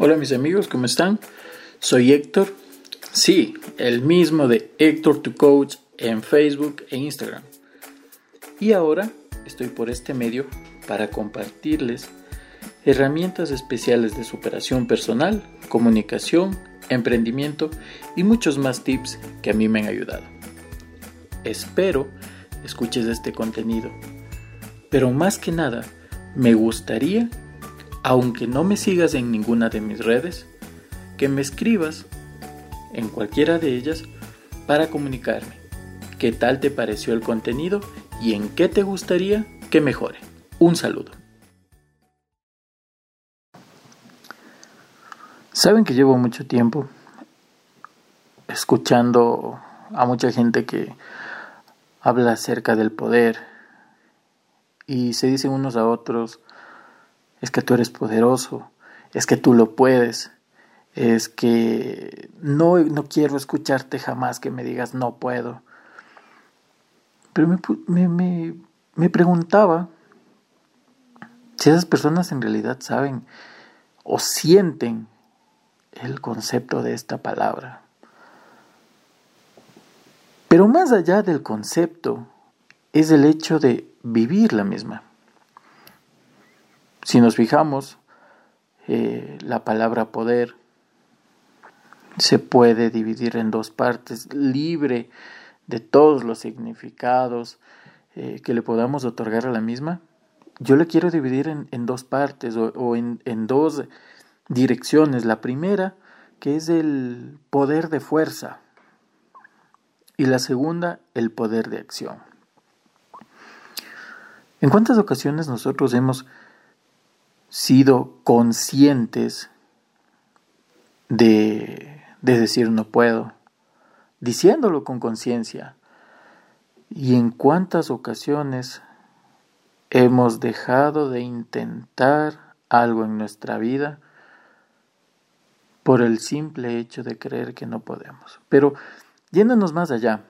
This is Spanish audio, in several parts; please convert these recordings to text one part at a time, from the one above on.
Hola mis amigos, ¿cómo están? Soy Héctor, sí, el mismo de Héctor to Coach en Facebook e Instagram. Y ahora estoy por este medio para compartirles herramientas especiales de superación personal, comunicación, emprendimiento y muchos más tips que a mí me han ayudado. Espero escuches este contenido, pero más que nada me gustaría aunque no me sigas en ninguna de mis redes, que me escribas en cualquiera de ellas para comunicarme qué tal te pareció el contenido y en qué te gustaría que mejore. Un saludo. Saben que llevo mucho tiempo escuchando a mucha gente que habla acerca del poder y se dicen unos a otros es que tú eres poderoso, es que tú lo puedes, es que no, no quiero escucharte jamás que me digas no puedo. Pero me, me, me preguntaba si esas personas en realidad saben o sienten el concepto de esta palabra. Pero más allá del concepto es el hecho de vivir la misma. Si nos fijamos, eh, la palabra poder se puede dividir en dos partes, libre de todos los significados eh, que le podamos otorgar a la misma. Yo le quiero dividir en, dos partes o, en, en dos direcciones. La primera, que es el poder de fuerza, y la segunda, el poder de acción. ¿En cuántas ocasiones nosotros hemos sido conscientes de, de decir no puedo, diciéndolo con conciencia. Y en cuántas ocasiones hemos dejado de intentar algo en nuestra vida por el simple hecho de creer que no podemos. Pero yéndonos más allá,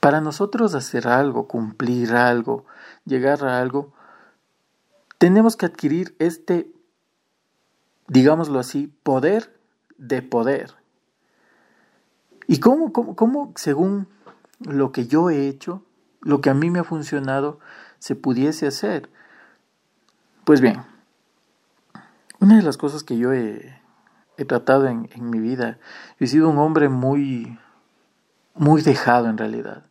para nosotros hacer algo, cumplir algo, llegar a algo, tenemos que adquirir este, digámoslo así, poder de poder. ¿Y cómo, cómo, según lo que yo he hecho, lo que a mí me ha funcionado, se pudiese hacer? Pues bien, una de las cosas que yo he, tratado en, en, mi vida, he sido un hombre muy, muy dejado en realidad.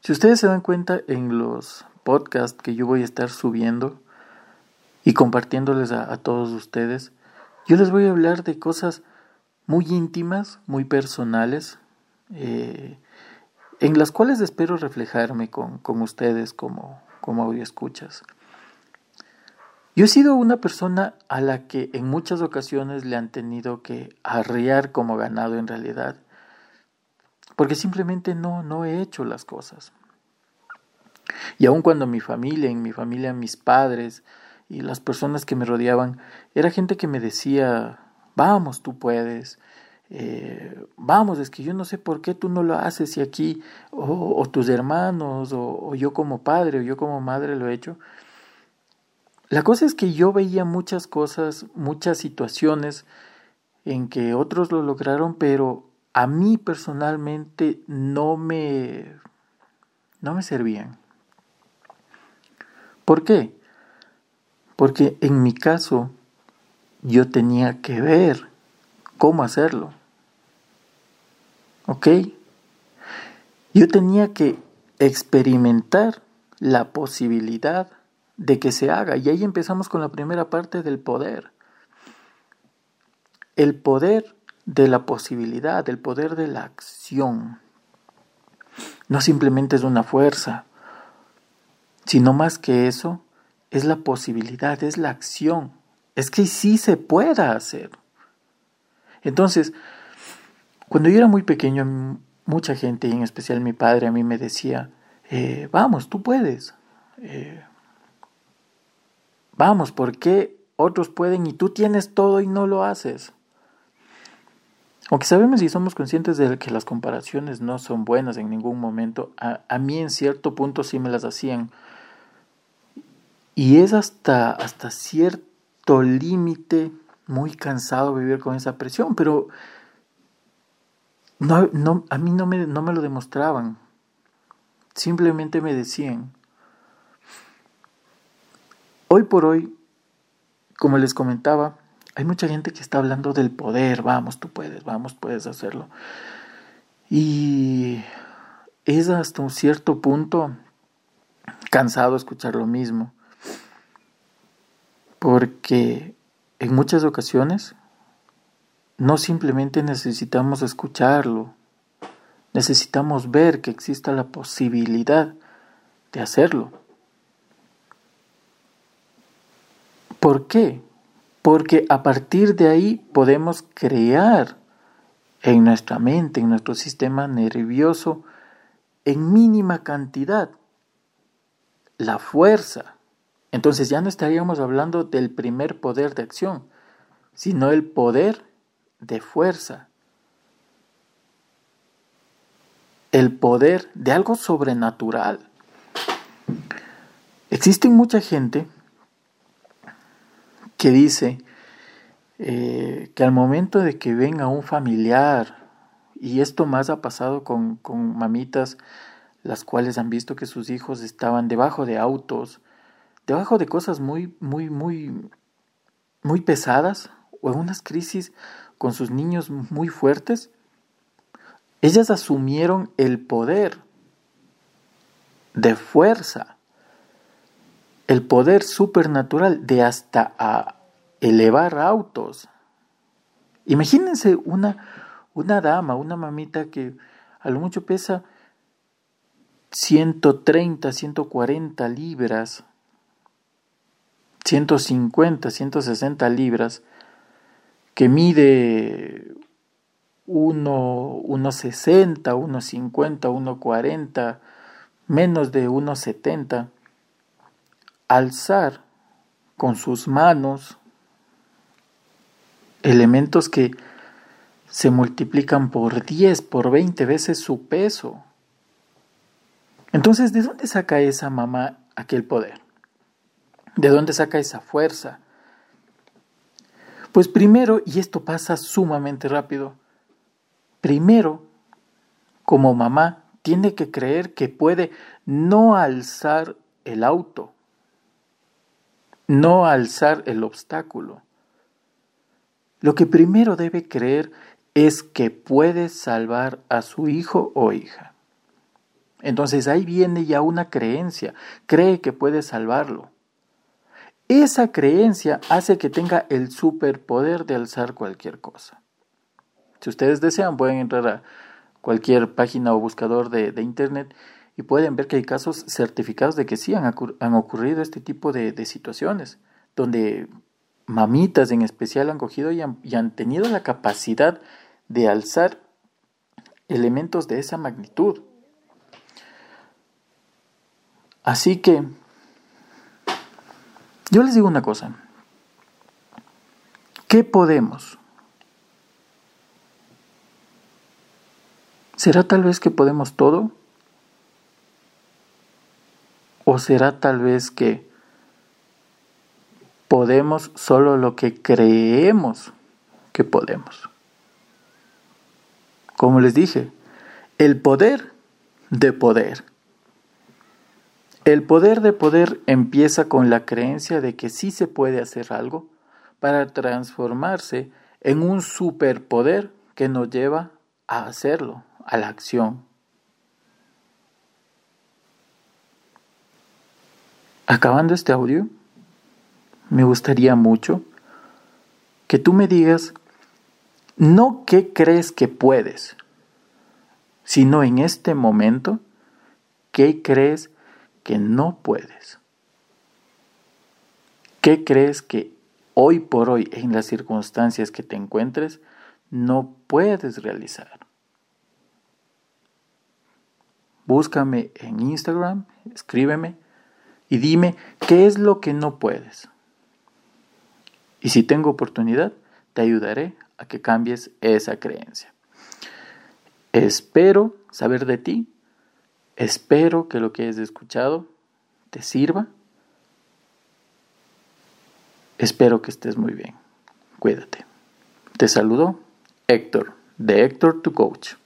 Si ustedes se dan cuenta en los podcast que yo voy a estar subiendo y compartiéndoles a, todos ustedes, yo les voy a hablar de cosas muy íntimas, muy personales, eh, en las cuales espero reflejarme con, con ustedes como, como audio escuchas. Yo he sido una persona a la que en muchas ocasiones le han tenido que arriar como ganado en realidad, porque simplemente no, no he hecho las cosas. Y aun cuando mi familia, en mi familia mis padres y las personas que me rodeaban, era gente que me decía, vamos, tú puedes, eh, vamos, es que yo no sé por qué tú no lo haces y aquí, o, tus hermanos, o, o, yo como padre, o yo como madre lo he hecho. La cosa es que yo veía muchas cosas, muchas situaciones en que otros lo lograron, pero a mí personalmente no me, no me servían. ¿Por qué? Porque en mi caso yo tenía que ver cómo hacerlo. ¿Ok? Yo tenía que experimentar la posibilidad de que se haga. Y ahí empezamos con la primera parte del poder. El poder de la posibilidad, el poder de la acción. No simplemente es una fuerza, sino más que eso, es la posibilidad, es la acción. Es que sí se pueda hacer. Entonces, cuando yo era muy pequeño, mucha gente, y en especial mi padre, a mí me decía, eh, vamos, tú puedes. Eh, vamos, ¿por qué otros pueden y tú tienes todo y no lo haces? Aunque sabemos y somos conscientes de que las comparaciones no son buenas en ningún momento, a, a mí en cierto punto sí me las hacían Y es hasta, hasta cierto límite muy cansado vivir con esa presión, pero no, no, a mí no me, no me lo demostraban. Simplemente me decían, hoy por hoy, como les comentaba, hay mucha gente que está hablando del poder, vamos, tú puedes, vamos, puedes hacerlo. Y es hasta un cierto punto cansado escuchar lo mismo, porque en muchas ocasiones no simplemente necesitamos escucharlo, necesitamos ver que exista la posibilidad de hacerlo. ¿Por qué? Porque a partir de ahí podemos crear en nuestra mente, en nuestro sistema nervioso, en mínima cantidad, la fuerza. Entonces ya no estaríamos hablando del primer poder de acción, sino el poder de fuerza. El poder de algo sobrenatural. Existe mucha gente que dice eh, que al momento de que venga un familiar, y esto más ha pasado con, con mamitas, las cuales han visto que sus hijos estaban debajo de autos, debajo de cosas muy, muy, muy, muy pesadas, o en unas crisis con sus niños muy fuertes, ellas asumieron el poder de fuerza el poder supernatural de hasta elevar autos. Imagínense una, una dama, una mamita que a lo mucho pesa 130, 140 libras, 150, 160 libras, que mide 1,60, 1,50, 1,40, menos de 1,70 alzar con sus manos elementos que se multiplican por 10, por 20 veces su peso. Entonces, ¿de dónde saca esa mamá aquel poder? ¿De dónde saca esa fuerza? Pues primero, y esto pasa sumamente rápido, primero, como mamá, tiene que creer que puede no alzar el auto, no alzar el obstáculo. Lo que primero debe creer es que puede salvar a su hijo o hija. Entonces ahí viene ya una creencia, cree que puede salvarlo. Esa creencia hace que tenga el superpoder de alzar cualquier cosa. Si ustedes desean, pueden entrar a cualquier página o buscador de, internet y pueden ver que hay casos certificados de que sí han, ocurrido este tipo de, situaciones, donde mamitas en especial han cogido y han, tenido la capacidad de alzar elementos de esa magnitud. Así que, yo les digo una cosa, ¿qué podemos? ¿Será tal vez que podemos todo? ¿O será tal vez que podemos solo lo que creemos que podemos? Como les dije, el poder de poder. El poder de poder empieza con la creencia de que sí se puede hacer algo para transformarse en un superpoder que nos lleva a hacerlo, a la acción. Acabando este audio, me gustaría mucho que tú me digas no qué crees que puedes, sino en este momento qué crees que no puedes. ¿Qué crees que hoy por hoy, en las circunstancias que te encuentres, no puedes realizar? Búscame en Instagram, escríbeme y dime qué es lo que no puedes. Y si tengo oportunidad, te ayudaré a que cambies esa creencia. Espero saber de ti, Espero que lo que has escuchado te sirva. Espero que estés muy bien. Cuídate. Te saludo Héctor, de Héctor tu Coach.